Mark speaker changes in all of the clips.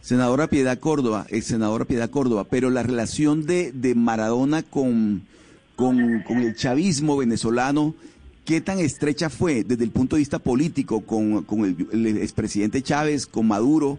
Speaker 1: Senadora Piedad Córdoba, ex senadora Piedad Córdoba, pero la relación de, de Maradona con, con, con el chavismo venezolano, ¿qué tan estrecha fue desde el punto de vista político con, con el, el expresidente Chávez, con Maduro?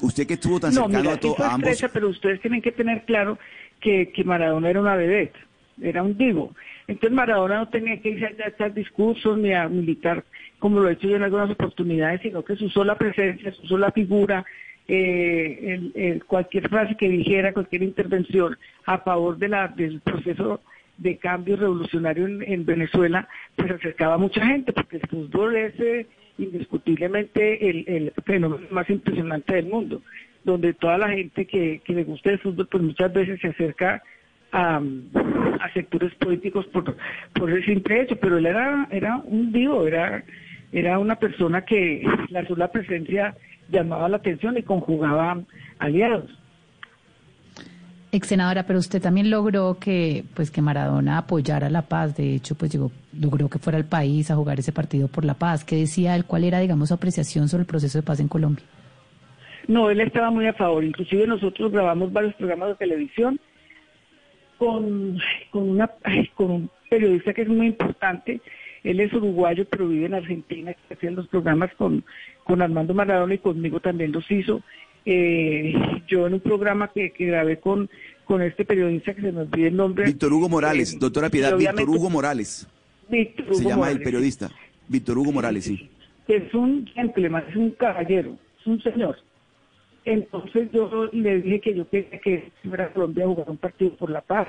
Speaker 1: Usted que estuvo tan
Speaker 2: No,
Speaker 1: cercano
Speaker 2: mira,
Speaker 1: a, to- a ambos.
Speaker 2: estrecha, pero ustedes tienen que tener claro que, que Maradona era una vedette, era un divo. Entonces Maradona no tenía que irse a echar discursos ni a militar como lo he hecho yo en algunas oportunidades, sino que su sola presencia, su sola figura, eh, el- cualquier frase que dijera, cualquier intervención a favor de la, del proceso de cambio revolucionario en, en Venezuela, pues acercaba a mucha gente, porque el fútbol es eh, indiscutiblemente el, el fenómeno más impresionante del mundo, donde toda la gente que, que le gusta el fútbol, pues muchas veces se acerca a, sectores políticos por, por el simple hecho, pero él era, era un divo, era, era una persona que la sola presencia llamaba la atención y conjugaba aliados.
Speaker 3: Ex senadora, pero usted también logró que, pues, que Maradona apoyara la paz. De hecho, pues llegó, logró que fuera al país a jugar ese partido por la paz. ¿Qué decía él? ¿Cuál era, digamos, su apreciación sobre el proceso de paz en Colombia?
Speaker 2: No, él estaba muy a favor. Inclusive nosotros grabamos varios programas de televisión con, con, una, con un periodista que es muy importante. Él es uruguayo, pero vive en Argentina, que hacía los programas con, con Armando Maradona y conmigo también los hizo. Eh, yo en un programa que, que grabé con, con este periodista que se me olvide el nombre.
Speaker 1: Víctor Hugo Morales,
Speaker 2: eh,
Speaker 1: doctora Piedad, Víctor Hugo Morales.
Speaker 2: Víctor
Speaker 1: Se
Speaker 2: Hugo
Speaker 1: llama el periodista. Víctor Hugo Morales, sí.
Speaker 2: es un gentleman, es un caballero, es un señor. Entonces yo le dije que yo quería que fuera Colombia a jugar un partido por la paz.